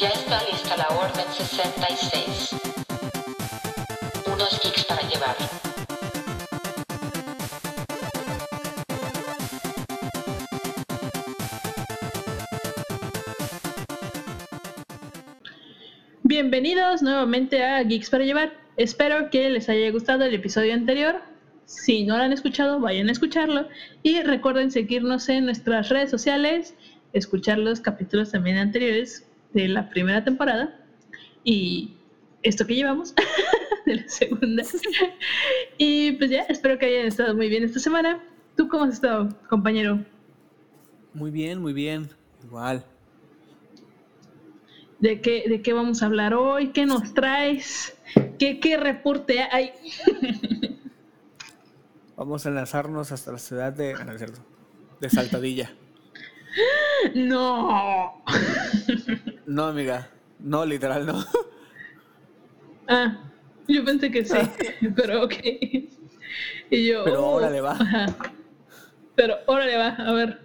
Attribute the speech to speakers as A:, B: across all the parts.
A: Ya está lista la Orden 66. Unos geeks para llevar.
B: Bienvenidos nuevamente a Geeks para Llevar. Espero que les haya gustado el episodio anterior. Si no lo han escuchado, vayan a escucharlo. Y recuerden seguirnos en nuestras redes sociales, escuchar los capítulos también anteriores de la primera temporada. Y esto que llevamos de la segunda. y pues ya, espero que hayan estado muy bien esta semana. ¿Tú cómo has estado, compañero?
C: Muy bien, muy bien. Igual.
B: ¿De qué, ¿De qué vamos a hablar hoy? ¿Qué nos traes? ¿Qué, qué reporte hay?
C: Vamos a lanzarnos hasta la ciudad de. ah, no, es cierto, de Saltadilla.
B: no.
C: No, amiga. No, literal, no.
B: Ah, yo pensé que sí, pero ok. Y yo.
C: Pero
B: oh,
C: órale, va.
B: ajá. Pero órale va, a ver.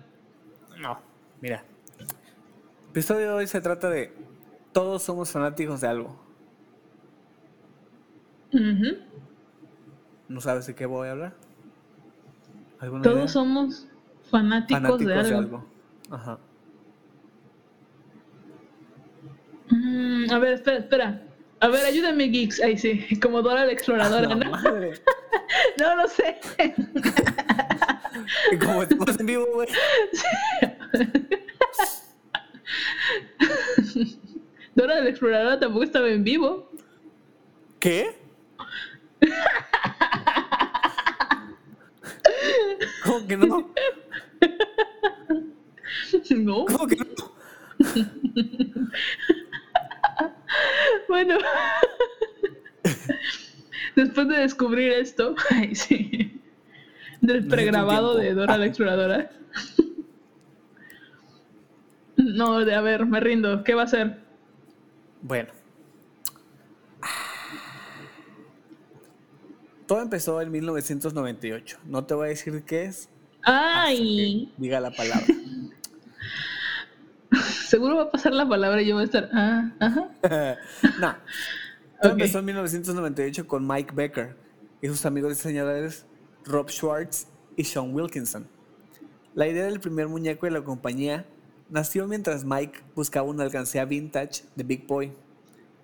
C: No. Mira. El episodio de hoy se trata de. Todos somos fanáticos de algo.
B: Ujú.
C: ¿No sabes de qué voy a hablar? ¿Alguna
B: Todos
C: idea?
B: somos fanáticos, de algo.
C: Ajá.
B: Mm, a ver, espera, espera. A ver, ayúdame, Geeks. Ahí sí, como Dora la exploradora,
C: La
B: ¿no?
C: madre.
B: No, no sé.
C: Como estamos en vivo, güey.
B: Dora la exploradora tampoco estaba en vivo.
C: ¿Qué? ¿Cómo que no?
B: No.
C: ¿Cómo que no?
B: Bueno. Después de descubrir esto, ay, sí, del pregrabado de Dora la exploradora. No, de a ver, me rindo. ¿Qué va a ser?
C: Bueno. Todo empezó en 1998. No te voy a decir qué es.
B: Ay,
C: Diga la palabra.
B: Seguro va a pasar la palabra y yo voy a estar. Ah, ajá.
C: no. Todo
B: Ok.
C: empezó en 1998 con Mike Becker y sus amigos diseñadores Rob Schwartz y Sean Wilkinson. La idea del primer muñeco de la compañía nació mientras Mike buscaba una alcancía vintage de Big Boy,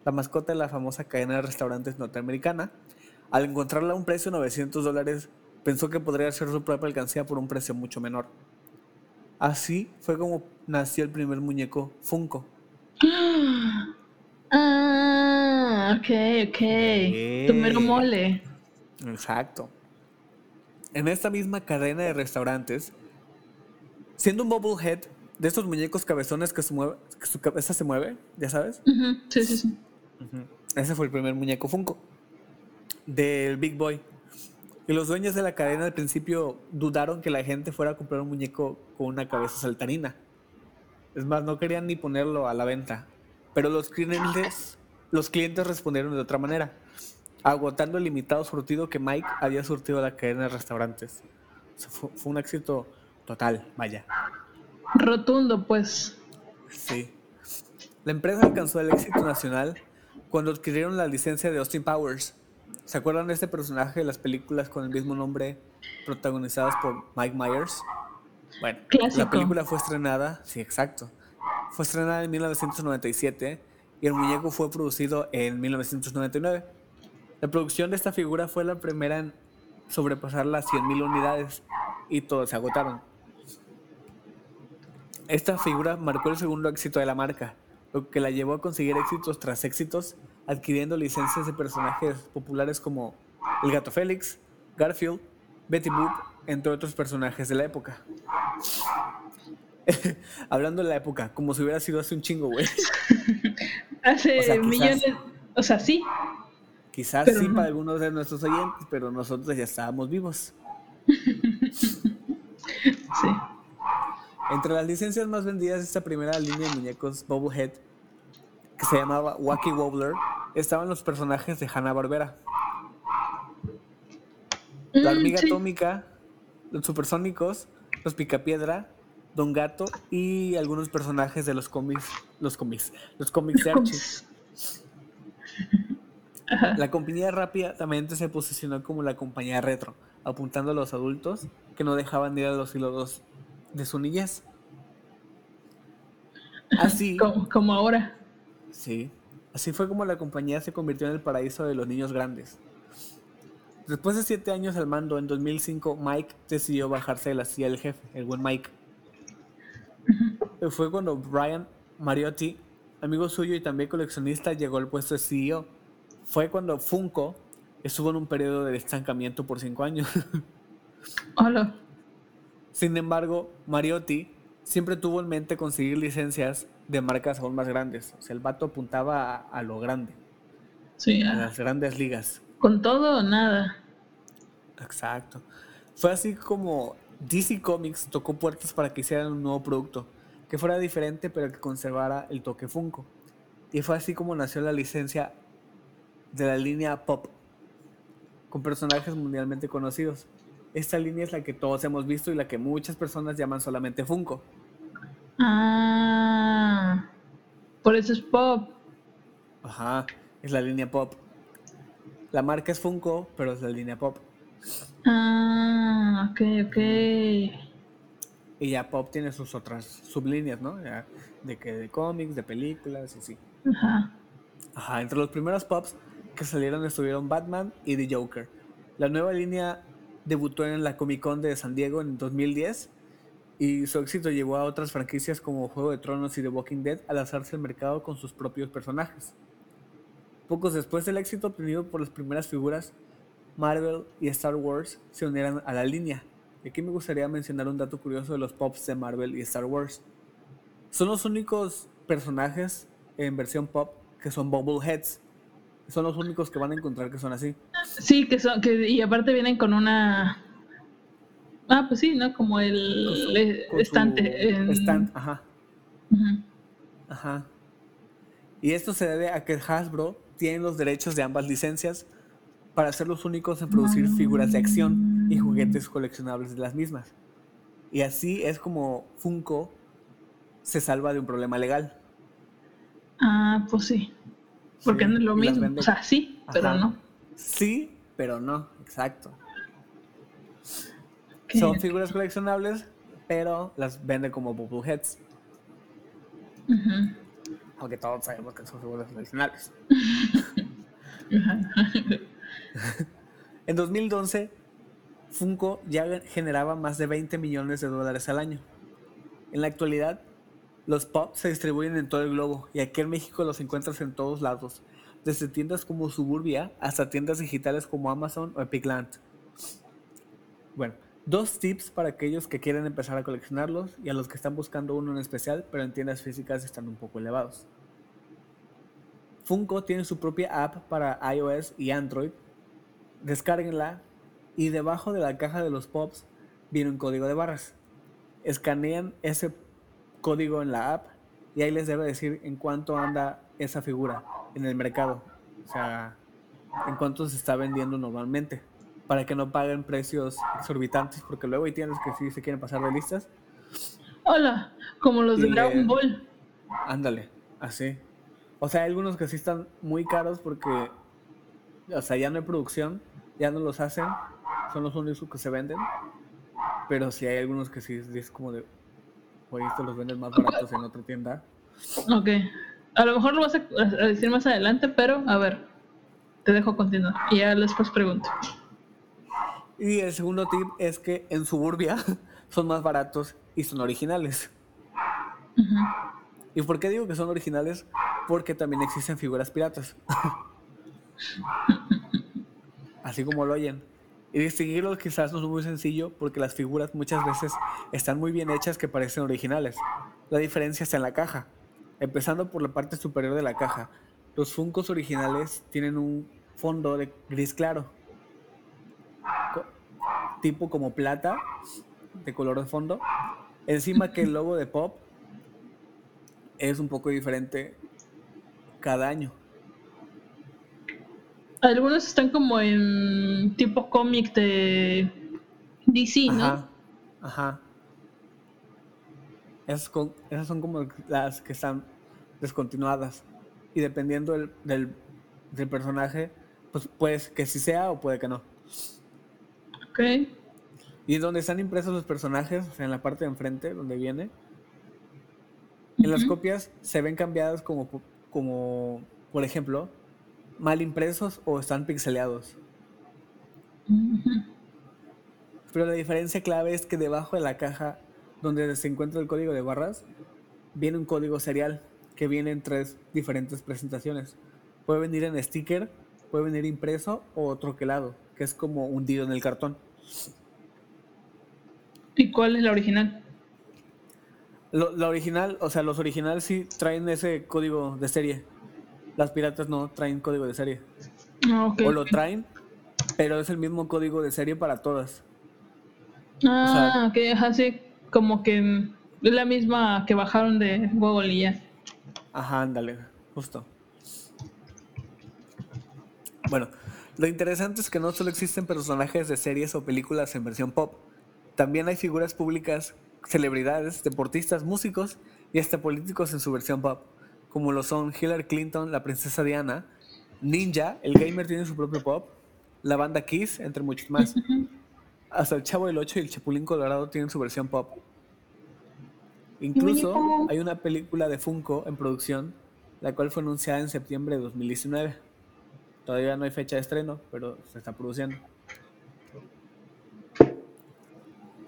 C: la mascota de la famosa cadena de restaurantes norteamericana. Al encontrarla a un precio de 900 dólares, pensó que podría hacer su propia alcancía por un precio mucho menor. Así fue como nació el primer muñeco Funko.
B: Ah, ok, ok. Tu mero mole.
C: Exacto. En esta misma cadena de restaurantes, siendo un bobblehead de estos muñecos cabezones que, se mueve, que su cabeza se mueve, ya sabes,
B: Sí, sí, sí.
C: ese fue el primer muñeco Funko del Big Boy. Los dueños de la cadena al principio dudaron que la gente fuera a comprar un muñeco con una cabeza saltarina. Es más, no querían ni ponerlo a la venta. Pero los clientes, los clientes respondieron de otra manera, agotando el limitado surtido que Mike había surtido a la cadena de restaurantes. O sea, fue, fue un éxito total, vaya.
B: Rotundo, pues.
C: Sí. La empresa alcanzó el éxito nacional cuando adquirieron la licencia de Austin Powers. ¿Se acuerdan de este personaje de las películas con el mismo nombre protagonizadas por Mike Myers? Bueno,
B: Clásico.
C: la película fue estrenada, sí, exacto. Fue estrenada en 1997 y el muñeco fue producido en 1999. La producción de esta figura fue la primera en sobrepasar las 100.000 unidades y todos se agotaron. Esta figura marcó el segundo éxito de la marca, lo que la llevó a conseguir éxitos tras éxitos, adquiriendo licencias de personajes populares como el Gato Félix, Garfield, Betty Boop, entre otros personajes de la época. Hablando de la época, como si hubiera sido hace un chingo, güey.
B: Hace
C: O sea, quizás-
B: millones. O sea, sí.
C: Quizás
B: Pero
C: sí para algunos de nuestros oyentes, pero nosotros ya estábamos vivos.
B: Sí.
C: Entre las licencias más vendidas esta primera línea de muñecos Bobblehead, que se llamaba Wacky Wobbler, estaban los personajes de Hanna-Barbera. La
B: Mm,
C: hormiga
B: sí.
C: atómica, los supersónicos, los picapiedra Don Gato y algunos personajes de los cómics, los cómics, los cómics de Archie. La compañía rápidamente se posicionó como la compañía retro, apuntando a los adultos que no dejaban de ir a los hilos de su niñez. Así,
B: como, como ahora.
C: Sí, así fue como la compañía se convirtió en el paraíso de los niños grandes. Después de siete años al mando, en 2005, Mike decidió bajarse de la silla del jefe, el buen Mike. Fue cuando Brian Mariotti, amigo suyo y también coleccionista, llegó al puesto de CEO. Fue cuando Funko estuvo en un periodo de estancamiento por cinco años.
B: Hola.
C: Sin embargo, Mariotti siempre tuvo en mente conseguir licencias de marcas aún más grandes. O sea, el vato apuntaba a, a lo grande,
B: Sí,
C: a las grandes ligas.
B: con todo o nada.
C: Exacto. Fue así como DC Comics tocó puertas para que hicieran un nuevo producto, que fuera diferente pero que conservara el toque Funko. Y fue así como nació la licencia de la línea Pop, con personajes mundialmente conocidos. Esta línea es la que todos hemos visto y la que muchas personas llaman solamente Funko.
B: Ah, por eso es pop.
C: Ajá, es la línea Pop. La marca es Funko, pero es la línea Pop.
B: Ah, ok, ok.
C: Y ya Pop tiene sus otras sublíneas, ¿no? Ya de que de cómics, de películas y sí.
B: Ajá.
C: Ajá, entre los primeros pops que salieron estuvieron Batman y The Joker. La nueva línea debutó en la Comic Con de San Diego en 2010 y su éxito llevó a otras franquicias como Juego de Tronos y The Walking Dead a lanzarse al mercado con sus propios personajes. Pocos después del éxito obtenido por las primeras figuras, Marvel y Star Wars se unieron a la línea. Aquí me gustaría mencionar un dato curioso de los pops de Marvel y Star Wars. Son los únicos personajes en versión pop que son Bubbleheads. Son los únicos que van a encontrar que son así.
B: Sí, que son, que, y aparte vienen con una. Ah, pues sí, ¿no? Como el
C: Con su
B: estante. en-
C: Stand, ajá, ajá. Y esto se debe a que Hasbro tiene los derechos de ambas licencias para ser los únicos en producir figuras de acción y juguetes coleccionables de las mismas. Y así es como Funko se salva de un problema legal.
B: Ah, pues sí. Porque
C: Sí,
B: no es lo mismo. O sea, sí, pero no.
C: Sí, pero no, exacto. Son figuras coleccionables, pero las vende como Bubbleheads.
B: Ujú.
C: Aunque todos sabemos que son figuras coleccionables. En 2011, Funko ya generaba más de 20 millones de dólares al año. En la actualidad, los pop se distribuyen en todo el globo y aquí en México los encuentras en todos lados, desde tiendas como Suburbia hasta tiendas digitales como Amazon o Epicland. Bueno, dos tips para aquellos que quieren empezar a coleccionarlos y a los que están buscando uno en especial, pero en tiendas físicas están un poco elevados. Funko tiene su propia app para iOS y Android descárguenla y debajo de la caja de los pops viene un código de barras. Escanean ese código en la app y ahí les debe decir en cuánto anda esa figura en el mercado. O sea, en cuánto se está vendiendo normalmente. Para que no paguen precios exorbitantes, porque luego hay tiendas que sí se quieren pasar de listas.
B: Hola, como los de Dragon
C: eh,
B: Ball.
C: Ándale, así. O sea, hay algunos que sí están muy caros porque, o sea, ya no hay producción, ya no los hacen, son los únicos que se venden. Pero sí hay algunos que sí es como de, oye, estos los venden más baratos en otra tienda.
B: Ok. A lo mejor lo vas a decir más adelante, pero a ver. Te dejo continuar. Y ya después pregunto.
C: Y el segundo tip es que en Suburbia son más baratos y son originales. ¿Y por qué digo que son originales? Porque también existen figuras piratas. Así como lo oyen. Y distinguirlos quizás no es muy sencillo porque las figuras muchas veces están muy bien hechas que parecen originales. La diferencia está en la caja. Empezando por la parte superior de la caja. Los Funkos originales tienen un fondo de gris claro. Tipo como plata, de color de fondo. Encima que el logo de Pop es un poco diferente cada año.
B: Algunos están como en tipo cómic de DC, ¿no?
C: Ajá, ajá. Esas, con- esas son como las que están descontinuadas. Y dependiendo del, del, del personaje, pues puede que sí sea o puede que no. Y donde están impresos los personajes, o sea, en la parte de enfrente, donde viene, en las copias se ven cambiadas como, como, por ejemplo, mal impresos o están pixeleados. Pero la diferencia clave es que debajo de la caja donde se encuentra el código de barras, viene un código serial que viene en tres diferentes presentaciones. Puede venir en sticker, puede venir impreso o troquelado, que es como hundido en el cartón.
B: ¿Y cuál es la original?
C: Lo- la original, o sea, los originales sí traen ese código de serie. Las piratas no traen código de serie.
B: Ah.
C: O lo traen, pero es el mismo código de serie para todas.
B: Ah, ok, ajá, sí. Como que es la misma que bajaron de Google y ya.
C: Ajá, ándale, justo. Bueno, lo interesante es que no solo existen personajes de series o películas en versión pop, también hay figuras públicas, celebridades, deportistas, músicos y hasta políticos en su versión pop, como lo son Hillary Clinton, la princesa Diana, Ninja, el gamer tiene su propio pop, la banda Kiss, entre muchos más. Hasta el Chavo del 8 y el Chapulín Colorado tienen su versión pop. Incluso hay una película de Funko en producción, la cual fue anunciada en septiembre de 2019. Todavía no hay fecha de estreno, pero se está produciendo.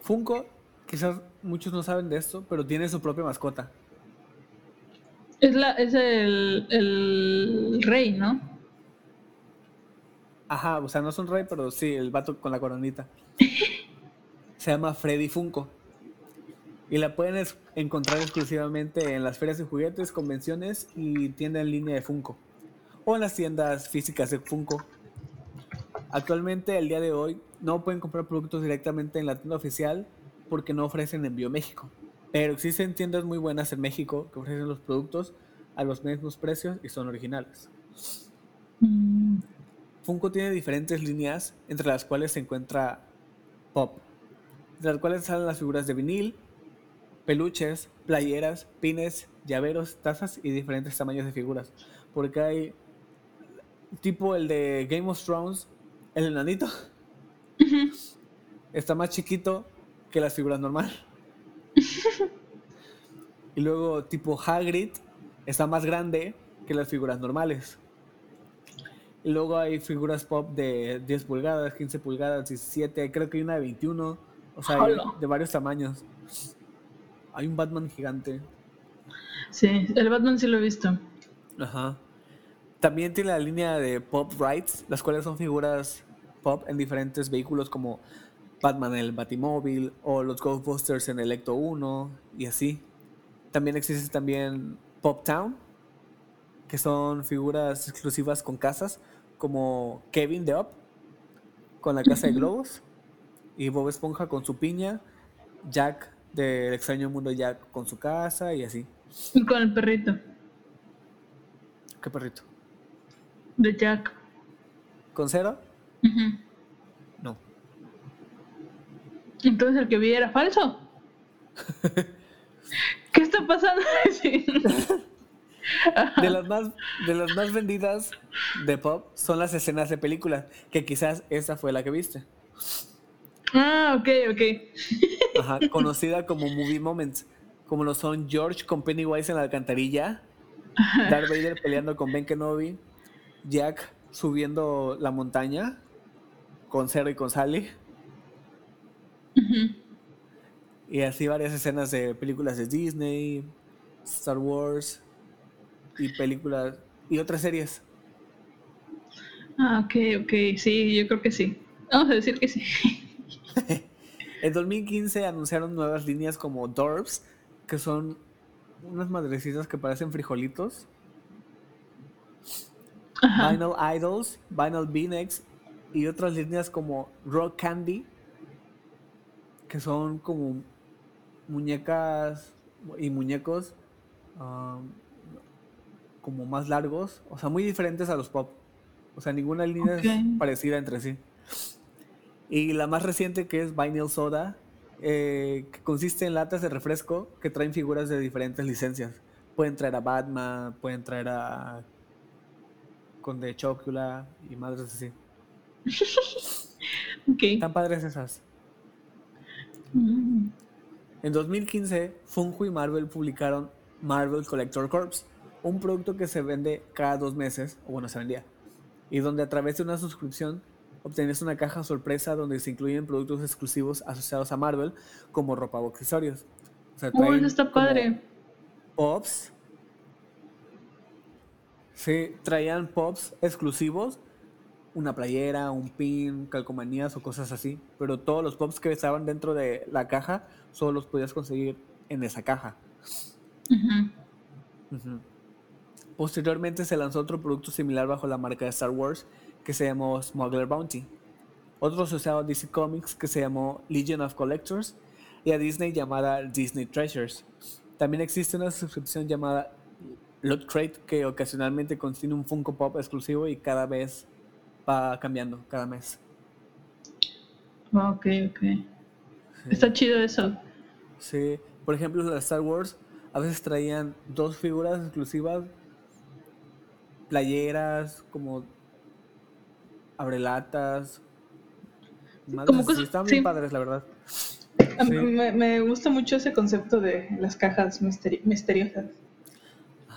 C: Funko, quizás muchos no saben de esto, pero tiene su propia mascota.
B: Es, la, es el, el rey, ¿no?
C: Ajá, o sea, no es un rey, pero sí, el vato con la coronita. Se llama Freddy Funko. Y la pueden encontrar exclusivamente en las ferias de juguetes, convenciones y tienda en línea de Funko. O en las tiendas físicas de Funko. Actualmente, el día de hoy, no pueden comprar productos directamente en la tienda oficial porque no ofrecen envío a México. Pero existen tiendas muy buenas en México que ofrecen los productos a los mismos precios y son originales.
B: Mm,
C: Funko tiene diferentes líneas, entre las cuales se encuentra Pop, de las cuales salen las figuras de vinil, peluches, playeras, pines, llaveros, tazas y diferentes tamaños de figuras. Porque hay tipo el de Game of Thrones, el enanito, está más chiquito que las figuras normal. y luego tipo Hagrid está más grande que las figuras normales. Y luego hay figuras pop de 10 pulgadas, 15 pulgadas, 17, creo que hay una de 21. O sea, de varios tamaños. Hay un Batman gigante.
B: sí, el Batman sí lo he visto.
C: Ajá. También tiene la línea de Pop Rides, las cuales son figuras pop en diferentes vehículos como Batman en el Batimóvil o los Ghostbusters en el Ecto 1 y así. También existe también Pop Town, que son figuras exclusivas con casas como Kevin de Up con la casa de globos y Bob Esponja con su piña, Jack del extraño mundo Jack con su casa y así.
B: Y con el perrito
C: ¿Qué perrito?
B: De Jack.
C: ¿Con cero? No.
B: Entonces el que vi era falso. ¿Qué está pasando? Sí.
C: De las más, de las más vendidas de pop son las escenas de películas, que quizás esa fue la que viste.
B: Ah, ok, ok.
C: Ajá, conocida como Movie Moments, como lo son George con Pennywise en la alcantarilla, Darth Vader peleando con Ben Kenobi, Jack subiendo la montaña con Zero y con Sally, y así varias escenas de películas de Disney, Star Wars y películas y otras series.
B: Ah, ok, ok. Sí, yo creo que sí. Vamos a decir que sí.
C: En 2015 anunciaron nuevas líneas como Dorbs, que son unas madrecitas que parecen frijolitos.
B: Ajá.
C: Vinyl Idols, Vinyl Beanex y otras líneas como Rock Candy, que son como muñecas y muñecos um, como más largos, o sea, muy diferentes a los pop. O sea, ninguna línea
B: Ok.
C: es parecida entre sí. Y la más reciente que es Vinyl Soda, eh, que consiste en latas de refresco que traen figuras de diferentes licencias. Pueden traer a Batman, pueden traer a Conde Chocula y madres así. Están padres esas.
B: Mm.
C: En 2015, Funko y Marvel publicaron Marvel Collector Corps, un producto que se vende cada dos meses, o bueno, se vendía, y donde a través de una suscripción obtienes una caja sorpresa donde se incluyen productos exclusivos asociados a Marvel, como ropa o accesorios. O sea,
B: Oh, eso está padre.
C: Pops. Sí, traían pops exclusivos, una playera, un pin, calcomanías o cosas así. Pero todos los pops que estaban dentro de la caja solo los podías conseguir en esa caja. Posteriormente se lanzó otro producto similar bajo la marca de Star Wars que se llamó Smuggler Bounty. Otro asociado a DC Comics que se llamó Legion of Collectors y a Disney llamada Disney Treasures. También existe una suscripción llamada Loot Crate que ocasionalmente contiene un Funko Pop exclusivo y cada vez va cambiando, cada mes.
B: Ah, Ok, ok. Está chido eso.
C: Sí, por ejemplo, de Star Wars a veces traían dos figuras exclusivas, playeras, como abrelatas. madres
B: Como cosas-
C: estaban
B: sí.
C: bien padres, la verdad.
B: A mí
C: Sí.
B: Me, me gusta mucho ese concepto de las cajas misteri- misteriosas.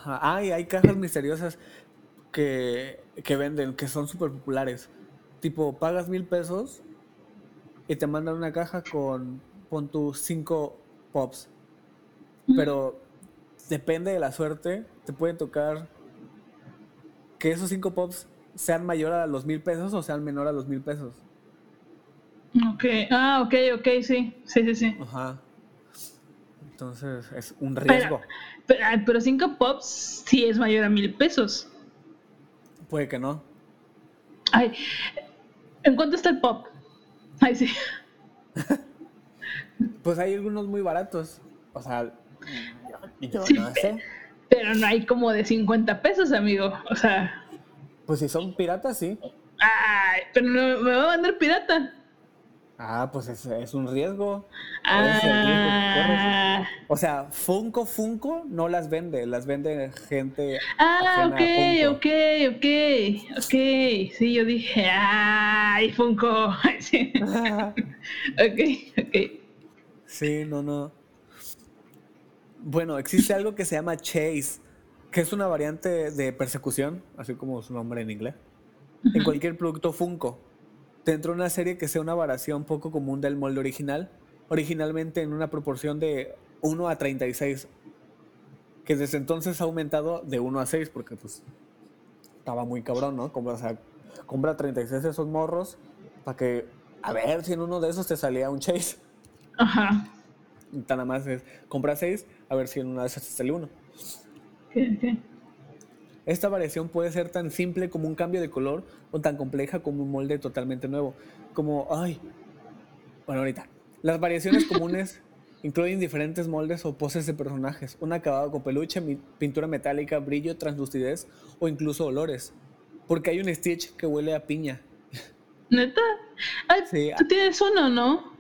C: Ajá. Ah, y hay cajas misteriosas que, que venden, que son súper populares. Tipo, pagas mil pesos y te mandan una caja con, pon tus cinco pops. Pero depende de la suerte, te pueden tocar que esos cinco pops sean mayor a los mil pesos o sean menor a los mil pesos.
B: Ok, ah, ok, ok, sí, sí, sí, sí.
C: Ajá. Entonces es un riesgo.
B: pero, ay, pero cinco pops sí es mayor a mil pesos.
C: Puede que no.
B: Ay, ¿en cuánto está el pop? Ay, sí.
C: Pues hay algunos muy baratos. O sea, yo, yo
B: Sí,
C: no sé.
B: Pero no hay como de 50 pesos, amigo. O sea,
C: Pues si son piratas, sí.
B: ay, pero no, me va a mandar pirata.
C: Ah, pues es, es un riesgo. Es el riesgo.
B: Ah,
C: O sea, Funko Funko no las vende, las vende gente.
B: ah ok, ok, ok, ok. Sí, yo dije, ay, Funko. Ok, ok.
C: Sí, no, no. Bueno, existe algo que se llama Chase, que es una variante de persecución, así como su nombre en inglés, en cualquier producto Funko. Dentro de una serie que sea una variación poco común del molde original, originalmente en una proporción de 1 a 36, que desde entonces ha aumentado de 1 a 6, porque pues estaba muy cabrón, ¿no? Compra, o sea, compra 36 de esos morros para que, a ver si en uno de esos te salía un Chase.
B: Ajá.
C: Y Nada más es compra 6, a ver si en una de esas te sale uno.
B: Ok, ok.
C: Esta variación puede ser tan simple como un cambio de color o tan compleja como un molde totalmente nuevo. Como, ay, bueno, ahorita. Las variaciones comunes incluyen diferentes moldes o poses de personajes, un acabado con peluche, pintura metálica, brillo, translucidez o incluso olores. Porque hay un Stitch que huele a piña.
B: ¿Neta? Ay,
C: Sí.
B: tú tienes uno, ¿no?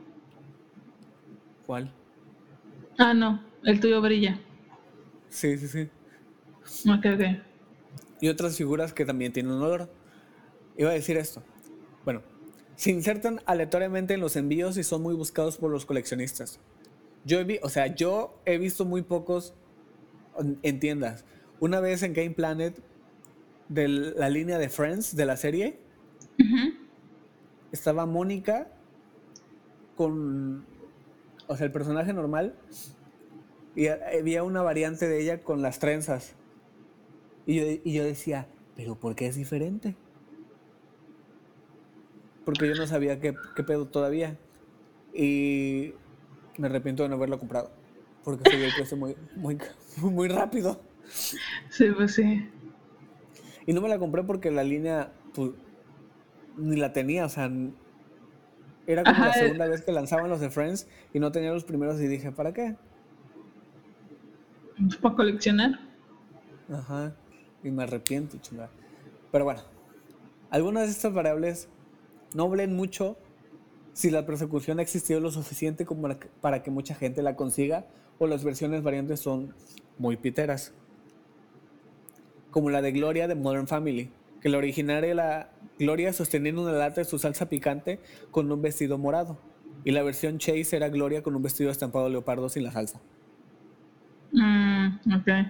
C: ¿Cuál?
B: Ah, no, el tuyo brilla.
C: Sí, sí, sí.
B: Ok, ok.
C: Y otras figuras que también tienen un olor. Iba a decir esto. Bueno, se insertan aleatoriamente en los envíos y son muy buscados por los coleccionistas. Yo he, o sea, yo he visto muy pocos en- en tiendas. Una vez en Game Planet, de la línea de Friends de la serie, estaba Mónica con, o sea, el personaje normal, y había una variante de ella con las trenzas. Y yo, y yo decía, pero ¿por qué es diferente? Porque yo no sabía qué, qué pedo todavía. Y me arrepiento de no haberlo comprado. Porque subió el precio muy, muy, muy rápido.
B: Sí, pues sí.
C: Y no me la compré porque la línea, pues, ni la tenía, o sea, era como la segunda vez que lanzaban los de Friends y no tenía los primeros y dije, ¿para qué?
B: Pues para coleccionar.
C: Ajá, y me arrepiento, chingada. Pero bueno, algunas de estas variables no valen mucho si la persecución ha existido lo suficiente como para que- mucha gente la consiga o las versiones variantes son muy piteras. Como la de Gloria de Modern Family, que la original era la Gloria sosteniendo una lata de su salsa picante con un vestido morado. Y la versión Chase era Gloria con un vestido estampado leopardo sin la salsa.
B: Mm.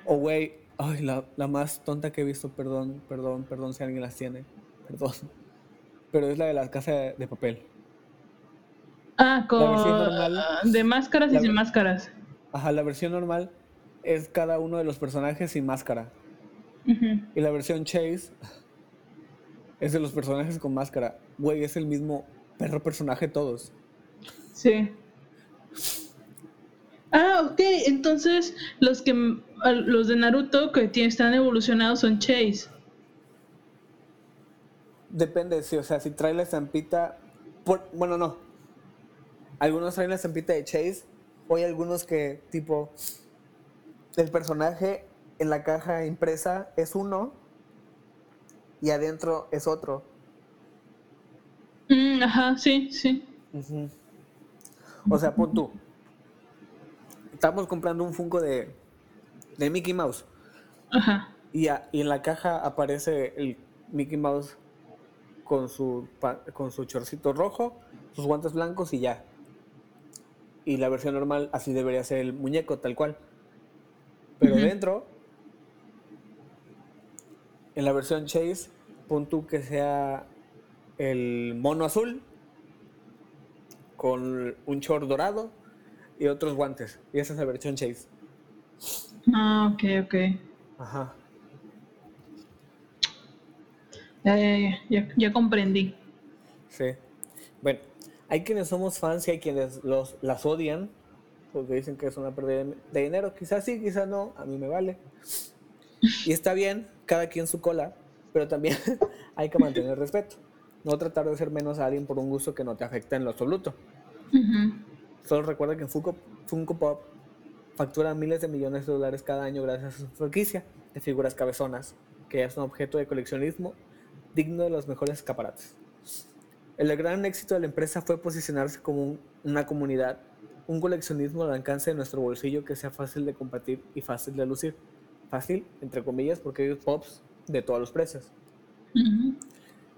C: O güey, ay, la, la más tonta que he visto, perdón, perdón, perdón si alguien las tiene, perdón. Pero es la de la casa de, de papel.
B: Ah, con.
C: versión normal.
B: ah, de máscaras y sin máscaras.
C: Ajá, la versión normal es cada uno de los personajes sin máscara. Y la versión Chase es de los personajes con máscara. Güey, es el mismo perro personaje todos.
B: Sí. Ah, ok. Entonces, los que los de Naruto que tienen, están evolucionados son Chase.
C: Depende, sí, o sea, si trae la estampita. por- bueno, no. Algunos traen la estampita de Chase. O hay algunos que, tipo, el personaje en la caja impresa es uno y adentro es otro.
B: Mm, ajá, sí, sí.
C: O sea, pon tú. Estamos comprando un Funko de, de Mickey Mouse.
B: Ajá.
C: Y, a- y en la caja aparece el Mickey Mouse con su, con su chorcito rojo, sus guantes blancos y ya. Y la versión normal así debería ser el muñeco, tal cual. Pero dentro, en la versión Chase, pon tú que sea el mono azul con un short dorado y otros guantes. Y esa es la versión Chase.
B: Ah, ok, ok.
C: Ajá.
B: Ya, ya, ya, ya, ya comprendí.
C: Sí. Bueno, hay quienes somos fans y hay quienes los, las odian porque dicen que es una pérdida de, dinero. Quizás sí, quizás no. A mí me vale. Y está bien, cada quien su cola, pero también hay que mantener respeto. No tratar de ser menos a alguien por un gusto que no te afecta en lo absoluto. Solo recuerda que Funko, Funko Pop factura miles de millones de dólares cada año gracias a su franquicia de figuras cabezonas, que es un objeto de coleccionismo digno de los mejores escaparates. El gran éxito de la empresa fue posicionarse como un- una comunidad, un coleccionismo al alcance de nuestro bolsillo que sea fácil de compartir y fácil de lucir. Fácil, entre comillas, porque hay pops de todos los precios.
B: Ujú.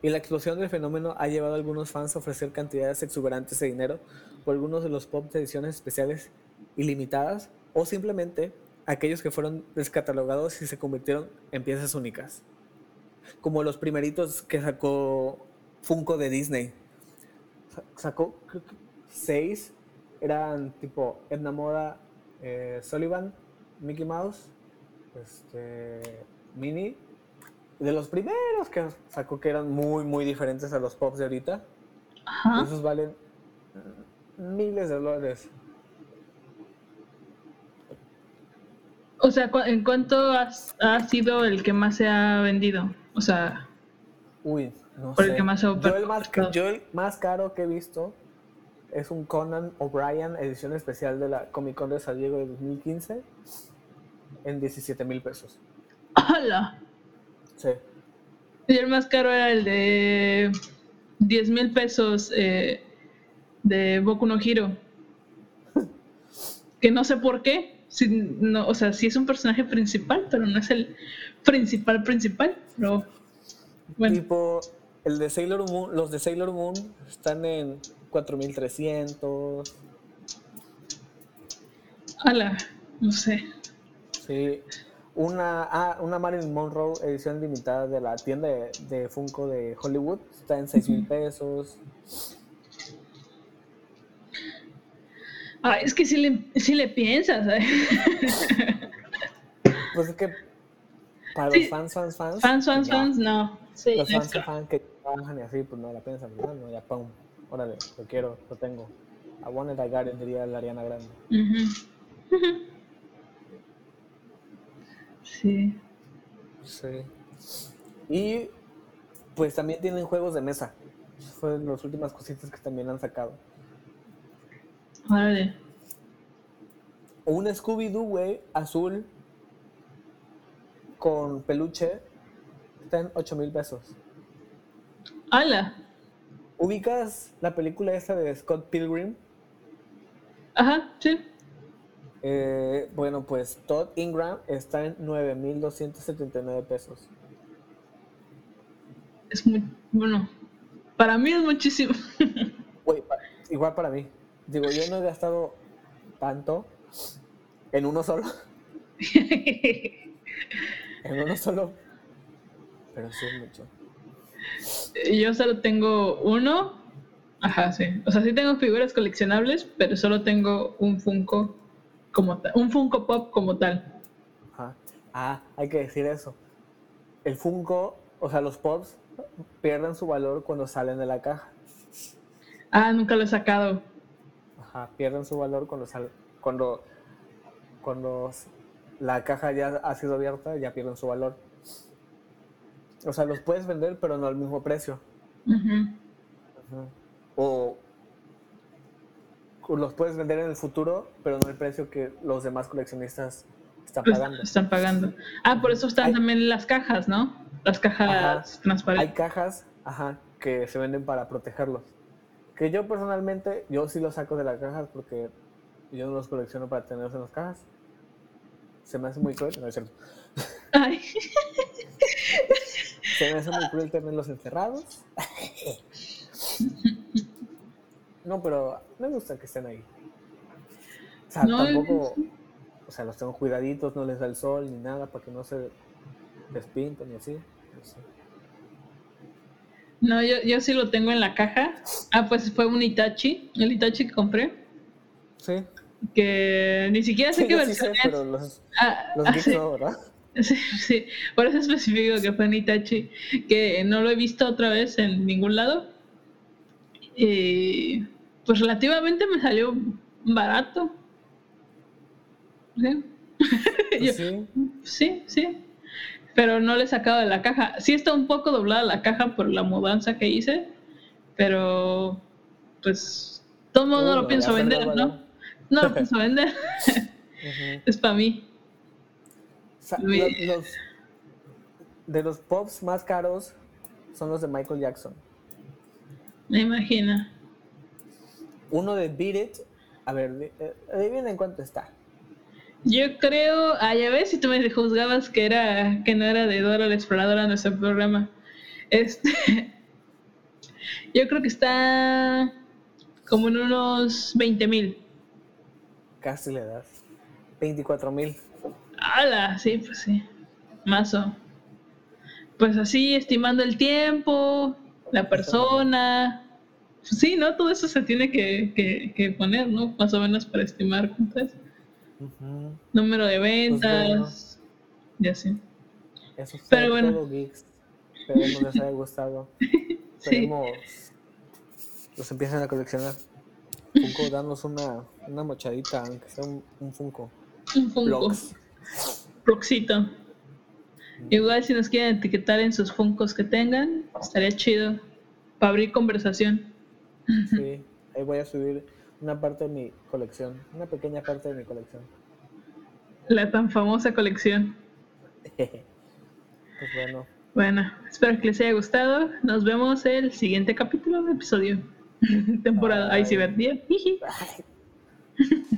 C: Y la explosión del fenómeno ha llevado a algunos fans a ofrecer cantidades exuberantes de dinero por algunos de los pop de ediciones especiales ilimitadas o simplemente aquellos que fueron descatalogados y se convirtieron en piezas únicas. Como los primeritos que sacó Funko de Disney. Sa- Sacó creo que seis. Eran tipo Edna Moda, eh, Sullivan, Mickey Mouse, este, Minnie de los primeros que sacó que eran muy, muy diferentes a los pops de ahorita.
B: Ajá.
C: Esos valen mm, miles de dólares.
B: O sea, ¿cu- ¿en cuánto has- ha sido el que más se ha vendido? O sea,
C: Uy, no
B: Por el que más se ha
C: yo, el más, yo el más caro que he visto es un Conan O'Brien, edición especial de la Comic Con de San Diego de 2015, en 17 mil pesos.
B: ¡hala!
C: Sí.
B: Y el más caro era el de 10 mil pesos eh, de Boku no Hiro. Que no sé por qué. Si, no, o sea, sí es un personaje principal, pero no es el principal principal. Pero bueno,
C: Tipo, el de Sailor Moon, los de Sailor Moon están en 4300.
B: ala, no sé.
C: Sí. Una, ah, una Marilyn Monroe edición limitada de la tienda de, de Funko de Hollywood está en 6 mil pesos.
B: Ah, es que si le, sí le piensas. ¿eh?
C: Pues es que para
B: Sí.
C: los fans, fans, fans.
B: fans, fans,
C: ya.
B: fans, no. Sí,
C: Los fans, fans que trabajan y así, pues no la piensan, no, ya pum. Órale, lo quiero, lo tengo. I want it, I got it, diría la Ariana Grande.
B: Ujú. Ujú. Sí.
C: Sí. Y pues también tienen juegos de mesa. Fueron las últimas cositas que también han sacado.
B: Órale.
C: Un Scooby-Doo, güey, azul, con peluche, está en 8 mil pesos.
B: ¡Hala!
C: ¿Ubicas la película esta de Scott Pilgrim?
B: Ajá, sí.
C: Eh, bueno, pues Todd Ingram está en 9.279 pesos.
B: Es muy. Bueno. Para mí es muchísimo.
C: Igual para mí. Digo, yo no he gastado tanto en uno solo. En uno solo. Pero sí es mucho.
B: Yo solo tengo uno. Ajá, sí. O sea, sí tengo figuras coleccionables, pero solo tengo un Funko como tal. Un Funko Pop como tal.
C: Ajá. Ah, hay que decir eso. El Funko, o sea, los pops pierden su valor cuando salen de la caja.
B: Ah, nunca lo he sacado.
C: Ajá, pierden su valor cuando sal, cuando cuando la caja ya ha sido abierta, ya pierden su valor. O sea, los puedes vender, pero no al mismo precio. O o los puedes vender en el futuro, pero no el precio que los demás coleccionistas están
B: Pues,
C: pagando.
B: están pagando. Ah, por eso están
C: Hay-
B: también las cajas, ¿no? Las cajas
C: Ajá. Hay
B: transparentes.
C: cajas, ajá, que se venden para protegerlos. Que yo personalmente, yo sí los saco de las cajas porque yo no los colecciono para tenerlos en las cajas. Se me hace muy cruel, no es cierto.
B: Ay,
C: Se me hace muy cruel tenerlos encerrados. No, pero me gusta que estén ahí. O sea,
B: No,
C: tampoco, o sea, los tengo cuidaditos, no les da el sol ni nada para que no se despinten y así. no sé.
B: No, yo, yo sí lo tengo en la caja. Ah, pues fue un Itachi. El Itachi que compré.
C: Sí,
B: Que ni siquiera sé
C: sí,
B: qué
C: yo sí sé,
B: versión es.
C: pero los,
B: Ah,
C: los
B: ah, sí.
C: no, ¿verdad?
B: Sí, sí, por eso especifico que fue en Itachi, que no lo he visto otra vez en ningún lado. Y pues relativamente me salió barato. ¿Sí?
C: Pues sí.
B: sí, sí. Pero no le he sacado de la caja. Sí está un poco doblada la caja por la mudanza que hice, pero pues todo modo no
C: Uno,
B: lo pienso vender. ¿no? No lo pienso vender. Es para mí. Mi-
C: los, de los pops más caros son los de Michael Jackson.
B: Me imagino.
C: Uno de Beat It, a ver, eh, adivinen cuánto está.
B: Yo creo, ah, ya ves, si tú me juzgabas que era que no era de Dora la Exploradora nuestro programa. Este, yo creo que está como en unos 20 mil.
C: Casi le das. 24 mil.
B: ¡Hala! Sí, pues sí. Mazo. Pues así, estimando el tiempo, la persona. Sí, ¿no? Todo eso se tiene que, que, que poner, ¿no? Más o menos para estimar cuánto es. Número de ventas. Y así.
C: Eso fue
B: Pero bueno.
C: todo, geeks. Esperemos les haya gustado.
B: Sí.
C: Esperemos los empiecen a coleccionar. Funko, danos una, una mochadita, aunque sea un, un Funko.
B: Un Funko. Proxito. Igual si nos quieren etiquetar en sus Funcos que tengan, estaría chido. Para abrir conversación.
C: Sí, ahí voy a subir una parte de mi colección. Una pequeña parte de mi colección.
B: La tan famosa colección.
C: Pues bueno,
B: Bueno, espero que les haya gustado. Nos vemos el siguiente capítulo de episodio. Temporada. Ahí sí.
C: Ay,